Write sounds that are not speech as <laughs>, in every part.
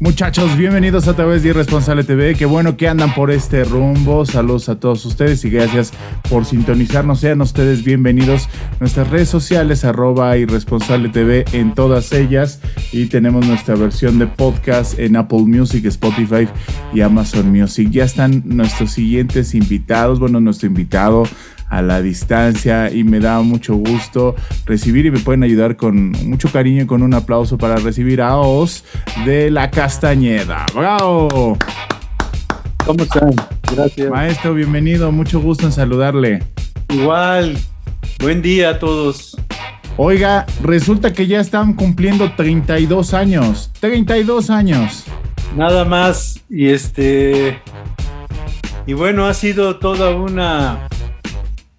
Muchachos, bienvenidos a través de Irresponsable TV. Qué bueno que andan por este rumbo. Saludos a todos ustedes y gracias por sintonizarnos. Sean ustedes bienvenidos nuestras redes sociales, arroba Irresponsable TV en todas ellas. Y tenemos nuestra versión de podcast en Apple Music, Spotify y Amazon Music. Ya están nuestros siguientes invitados. Bueno, nuestro invitado a la distancia y me da mucho gusto recibir y me pueden ayudar con mucho cariño y con un aplauso para recibir a Os de la Castañeda. ¡Bravo! ¿Cómo están? Gracias. Maestro, bienvenido, mucho gusto en saludarle. Igual, buen día a todos. Oiga, resulta que ya están cumpliendo 32 años. 32 años. Nada más. Y este. Y bueno, ha sido toda una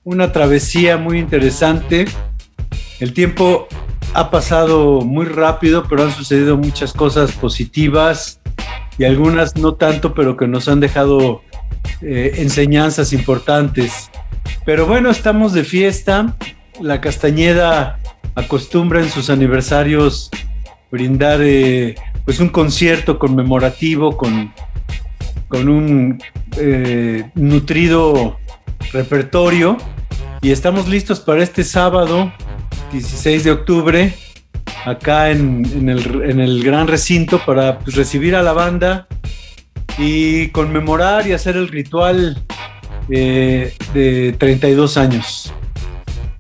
una travesía muy interesante. El tiempo ha pasado muy rápido, pero han sucedido muchas cosas positivas y algunas no tanto, pero que nos han dejado eh, enseñanzas importantes. Pero bueno, estamos de fiesta. La Castañeda acostumbra en sus aniversarios brindar eh, pues un concierto conmemorativo con, con un eh, nutrido repertorio y estamos listos para este sábado, 16 de octubre, acá en, el, gran recinto para pues, recibir a la banda y conmemorar y hacer el ritual eh, de 32 años.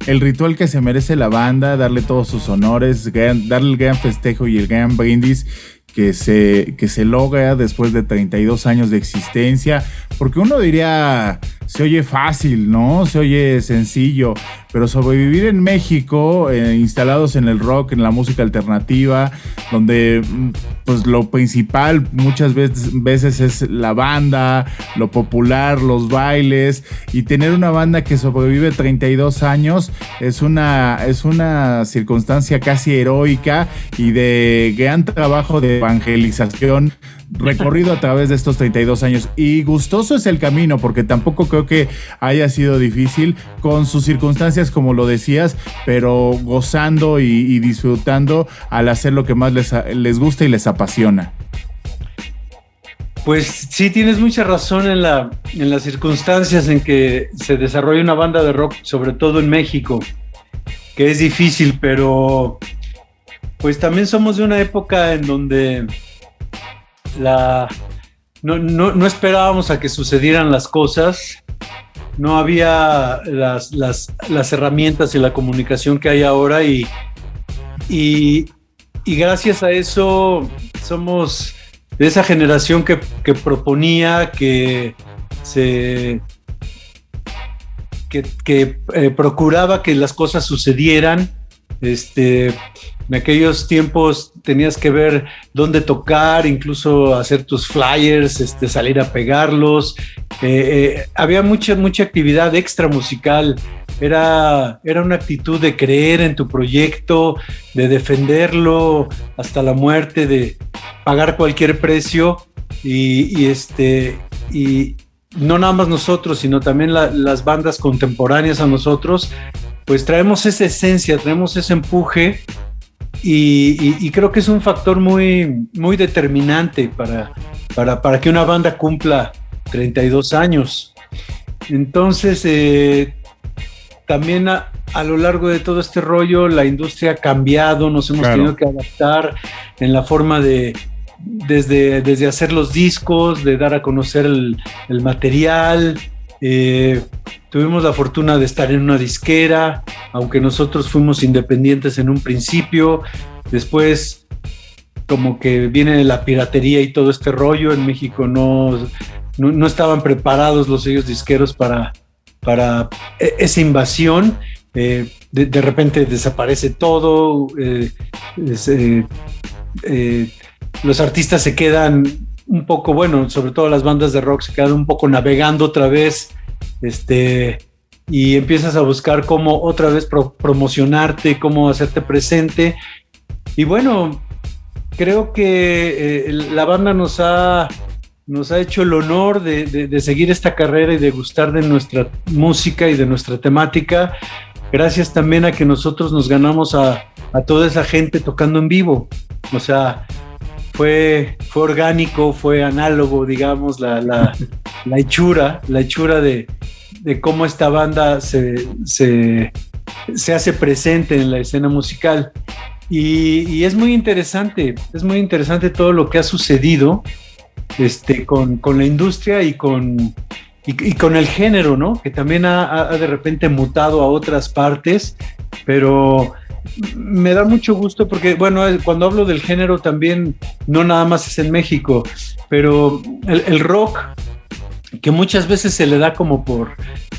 El ritual que se merece la banda, darle todos sus honores, darle el gran festejo y el gran brindis que se, que se logra después de 32 años de existencia, porque uno diría, se oye fácil, ¿no? Se oye sencillo, pero sobrevivir en México, eh, instalados en el rock, en la música alternativa, donde mm, pues lo principal muchas veces, veces es la banda, lo popular, los bailes, y tener una banda que sobrevive 32 años es una, es una circunstancia casi heroica y de gran trabajo de evangelización recorrido a través de estos 32 años. Y gustoso es el camino, porque tampoco creo que haya sido difícil con sus circunstancias, como lo decías, pero gozando y, disfrutando al hacer lo que más les, les gusta y les apasiona. Pues sí, tienes mucha razón en, la, en las circunstancias en que se desarrolla una banda de rock, sobre todo en México, que es difícil, pero pues también somos de una época en donde no, esperábamos a que sucedieran las cosas, no había las, herramientas y la comunicación que hay ahora y, gracias a eso somos de esa generación que, proponía que se eh, procuraba que las cosas sucedieran este en aquellos tiempos tenías que ver dónde tocar, incluso hacer tus flyers, este, salir a pegarlos. Eh, eh, había mucha, mucha actividad extra musical. Era, era una actitud de creer en tu proyecto, de defenderlo hasta la muerte, de pagar cualquier precio. Y, este, y no nada más nosotros, sino también las bandas contemporáneas a nosotros, pues traemos esa esencia, traemos ese empuje y, creo que es un factor muy, muy determinante para, para, que una banda cumpla 32 años. Entonces, eh, también a, lo largo de todo este rollo, la industria ha cambiado, nos hemos tenido que adaptar en la forma de, desde, desde hacer los discos, de dar a conocer el, material. Eh, tuvimos la fortuna de estar en una disquera, aunque nosotros fuimos independientes en un principio, después como que viene la piratería y todo este rollo, en México no, no, estaban preparados los sellos disqueros para, para e, esa invasión. Eh, de, repente desaparece todo, eh, eh, los artistas se quedan un poco, bueno, sobre todo las bandas de rock se quedan un poco navegando otra vez, este, y empiezas a buscar cómo otra vez promocionarte, cómo hacerte presente. Y bueno, creo que la banda nos ha nos ha hecho el honor de, seguir esta carrera y de gustar de nuestra música y de nuestra temática, gracias también a que nosotros nos ganamos a, toda esa gente tocando en vivo. O sea, fue, fue orgánico, fue análogo, digamos, la, la, hechura, la hechura de, cómo esta banda se, se, hace presente en la escena musical. Y, es muy interesante, es muy interesante todo lo que ha sucedido este, con, la industria y con, y, con el género, ¿no? Que también ha, de repente mutado a otras partes, pero me da mucho gusto porque, bueno, cuando hablo del género también, no nada más es en México, pero el, rock, que muchas veces se le da como por,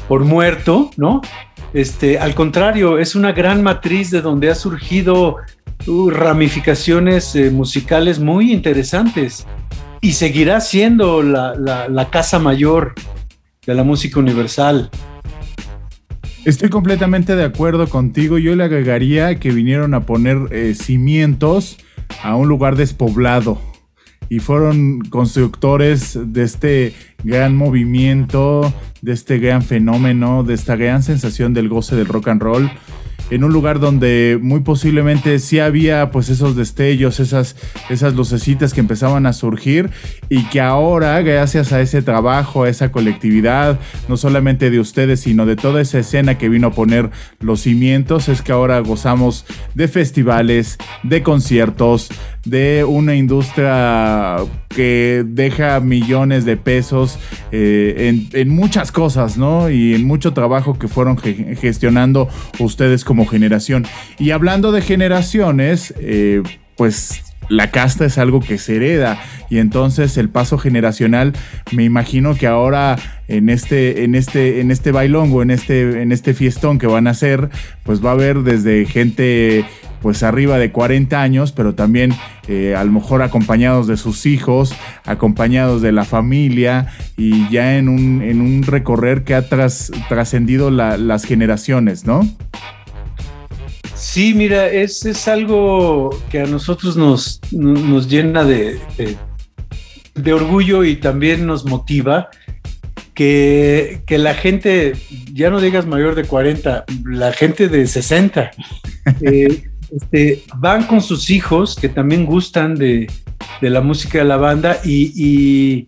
por muerto, ¿no? Este, al contrario, es una gran matriz de donde ha surgido uh, ramificaciones eh, musicales muy interesantes y seguirá siendo la, casa mayor de la música universal. Estoy completamente de acuerdo contigo. Yo le agregaría que vinieron a poner eh, cimientos a un lugar despoblado y fueron constructores de este gran movimiento, de este gran fenómeno, de esta gran sensación del goce del rock and roll en un lugar donde muy posiblemente sí había pues esos destellos, esas, esas lucecitas que empezaban a surgir y que ahora gracias a ese trabajo, a esa colectividad, no solamente de ustedes, sino de toda esa escena que vino a poner los cimientos, es que ahora gozamos de festivales, de conciertos, de una industria que deja millones de pesos eh, en, muchas cosas, ¿no? Y en mucho trabajo que fueron gestionando ustedes como generación. Y hablando de generaciones, eh, pues la casta es algo que se hereda y entonces el paso generacional me imagino que ahora en este en este en este bailongo en este en este fiestón que van a hacer pues va a haber desde gente pues arriba de 40 años, pero también eh, a lo mejor acompañados de sus hijos, acompañados de la familia y ya en un, en un recorrer que ha trascendido las generaciones, ¿no? Sí, mira, es, es algo que a nosotros nos, nos llena de, de, orgullo y también nos motiva. Que, que, la gente, ya no digas mayor de 40, la gente de 60, <laughs> eh, este, van con sus hijos que también gustan de, la música de la banda y,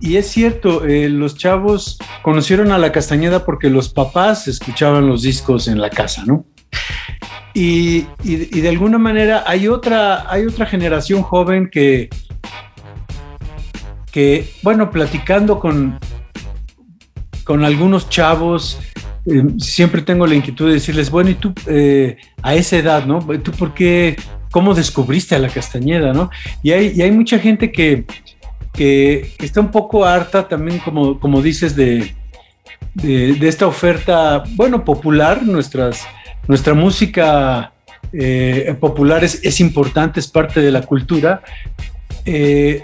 es cierto, eh, los chavos conocieron a la Castañeda porque los papás escuchaban los discos en la casa, ¿no? Y, de alguna manera hay otra, hay otra generación joven que, que, bueno, platicando con, con algunos chavos, eh, siempre tengo la inquietud de decirles, bueno, y tú eh, a esa edad, ¿no? ¿Tú por qué, cómo descubriste a la Castañeda, ¿no? Y hay, hay mucha gente que, que, está un poco harta también, como, como dices, de, de, esta oferta, bueno, popular, nuestras, nuestra música eh, popular es, importante, es parte de la cultura.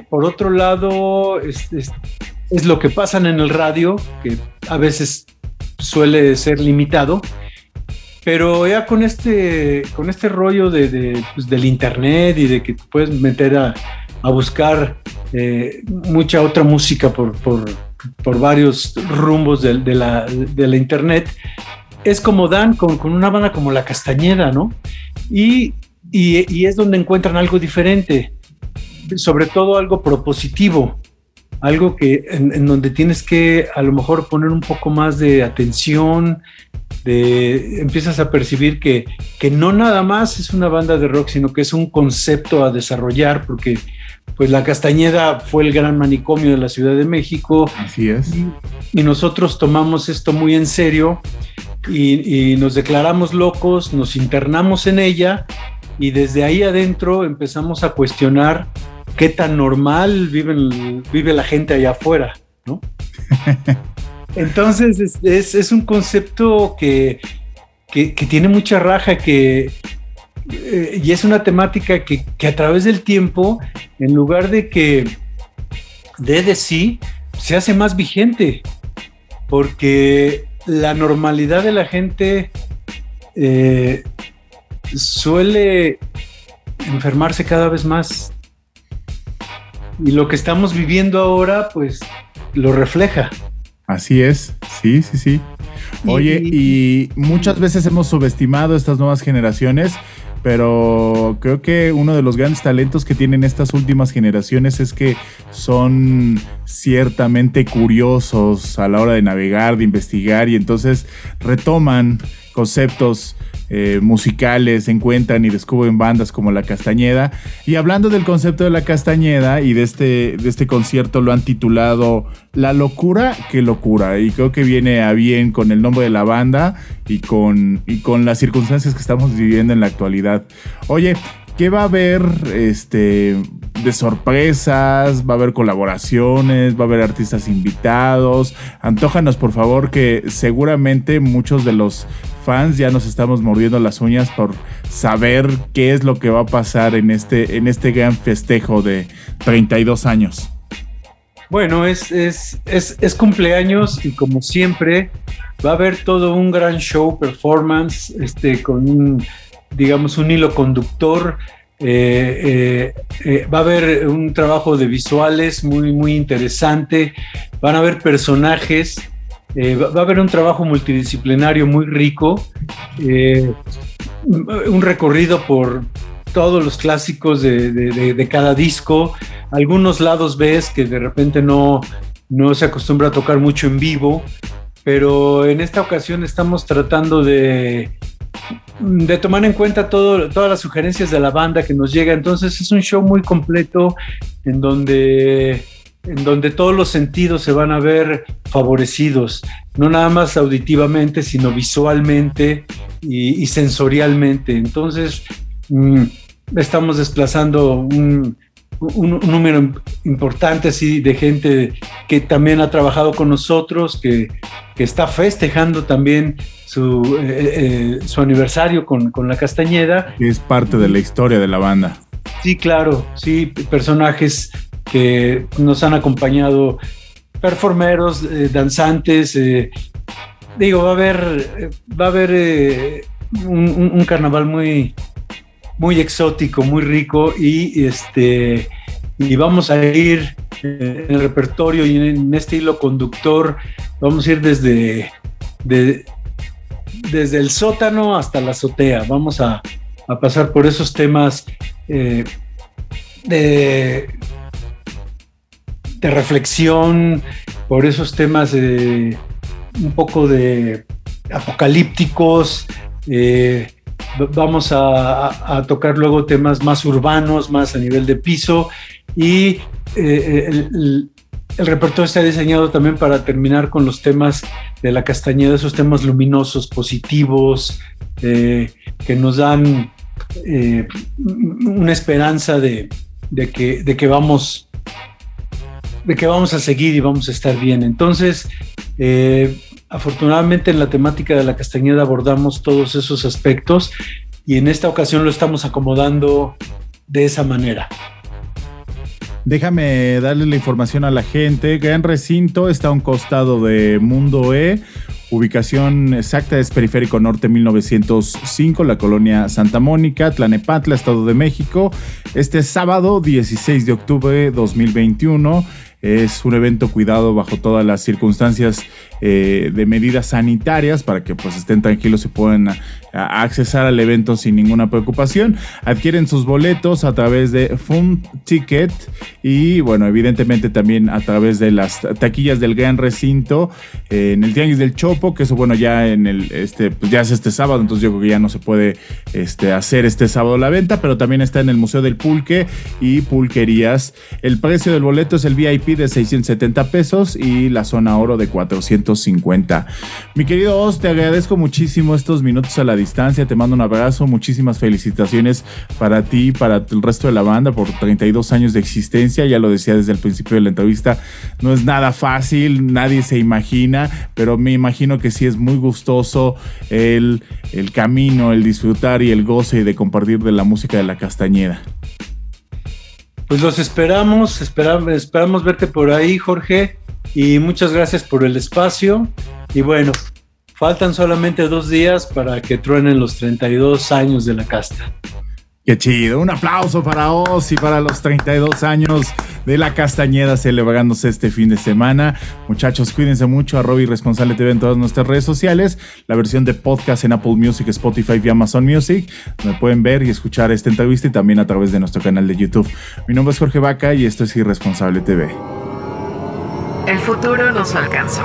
por otro lado, es, es, lo que pasan en el radio, que a veces suele ser limitado. Pero ya con este, con este rollo de, pues, del internet y de que te puedes meter a, buscar eh, mucha otra música por, varios rumbos de, la, internet, es como dan con, una banda como La Castañeda, ¿no? Y, y, es donde encuentran algo diferente, sobre todo algo propositivo algo que en, donde tienes que a lo mejor poner un poco más de atención, de, empiezas a percibir que, que no nada más es una banda de rock, sino que es un concepto a desarrollar, porque pues la Castañeda fue el gran manicomio de la Ciudad de México. Así es. Y, nosotros tomamos esto muy en serio y, nos declaramos locos, nos internamos en ella y desde ahí adentro empezamos a cuestionar qué tan normal vive la gente allá afuera, ¿no? <laughs> Entonces es, un concepto que, tiene mucha raja, que, eh, y es una temática que, a través del tiempo, en lugar de que de de sí, se hace más vigente, porque la normalidad de la gente eh, suele enfermarse cada vez más. Y lo que estamos viviendo ahora, pues, lo refleja. Así es, sí, sí, sí. Oye, y muchas veces hemos subestimado estas nuevas generaciones, pero creo que uno de los grandes talentos que tienen estas últimas generaciones es que son ciertamente curiosos a la hora de navegar, de investigar y entonces retoman conceptos eh, musicales, encuentran y descubren bandas como La Castañeda. Y hablando del concepto de La Castañeda y de este, de este concierto, lo han titulado La locura que locura. Y creo que viene a bien con el nombre de la banda y con, y con las circunstancias que estamos viviendo en la actualidad. Oye, ¿qué va a haber este, de sorpresas? ¿Va a haber colaboraciones? ¿Va a haber artistas invitados? Antójanos, por favor, que seguramente muchos de los fans ya nos estamos mordiendo las uñas por saber qué es lo que va a pasar en este, en este gran festejo de 32 años. Bueno, es, es, es, cumpleaños y como siempre va a haber todo un gran show, performance, este, con un, digamos, un hilo conductor. Eh, eh, eh, va a haber un trabajo de visuales muy, muy interesante. Van a haber personajes eh, va, a haber un trabajo multidisciplinario muy rico, eh, un recorrido por todos los clásicos de, cada disco, algunos lados ves que de repente no, no se acostumbra a tocar mucho en vivo, pero en esta ocasión estamos tratando de, de tomar en cuenta todas las sugerencias de la banda que nos llega. Entonces es un show muy completo en donde en donde todos los sentidos se van a ver favorecidos, no nada más auditivamente, sino visualmente y, sensorialmente. Entonces, mm, estamos desplazando un, número importante así de gente que también ha trabajado con nosotros, que, está festejando también su, eh, eh, su aniversario con, con la Castañeda. Es parte de la historia de la banda. Sí, claro, sí, personajes que nos han acompañado performeros, eh, danzantes. Eh, digo, va a haber, eh, va a haber un, carnaval muy, muy exótico, muy rico y este y vamos a ir en el repertorio y en este hilo conductor, vamos a ir desde, desde el sótano hasta la azotea. Vamos a, pasar por esos temas de de reflexión por esos temas de un poco de apocalípticos. Eh, vamos a, tocar luego temas más urbanos, más a nivel de piso y eh, el, repertorio está diseñado también para terminar con los temas de la castañeda, esos temas luminosos, positivos, eh, que nos dan una esperanza de, que, de que vamos de que vamos a seguir y vamos a estar bien. Entonces, eh, afortunadamente en la temática de la Castañeda abordamos todos esos aspectos y en esta ocasión lo estamos acomodando de esa manera. Déjame darle la información a la gente. Gran Recinto está a un costado de Mundo E. Ubicación exacta es Periférico Norte 1905, la colonia Santa Mónica, Tlanepatla, Estado de México. Este sábado 16 de octubre 2021 es un evento cuidado bajo todas las circunstancias eh, de medidas sanitarias para que pues estén tranquilos y puedan accesar al evento sin ninguna preocupación. Adquieren sus boletos a través de Fun Ticket y bueno, evidentemente también a través de las taquillas del Gran Recinto eh, en el Tianguis del Chopo, que eso bueno ya en el este pues ya es este sábado, entonces yo creo que ya no se puede este, hacer este sábado la venta, pero también está en el Museo del Pulque y Pulquerías. El precio del boleto es el VIP de 670 pesos y la zona oro de 400 1950. Mi querido Oz, te agradezco muchísimo estos minutos a la distancia, te mando un abrazo, muchísimas felicitaciones para ti, para el resto de la banda por 32 años de existencia, ya lo decía desde el principio de la entrevista, no es nada fácil, nadie se imagina, pero me imagino que sí es muy gustoso el, el camino, el disfrutar y el goce de compartir de la música de la Castañeda. Pues los esperamos, esperamos, esperamos verte por ahí, Jorge, y muchas gracias por el espacio. Y bueno, faltan solamente dos días para que truenen los 32 años de la casta. Qué chido. Un aplauso para Oz y para los 32 años de la Castañeda celebrándose este fin de semana. Muchachos, cuídense mucho. A Robbie Responsable TV en todas nuestras redes sociales. La versión de podcast en Apple Music, Spotify y Amazon Music. Me pueden ver y escuchar esta entrevista y también a través de nuestro canal de YouTube. Mi nombre es Jorge Vaca y esto es Irresponsable TV. El futuro nos alcanzó.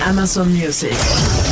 Amazon Music.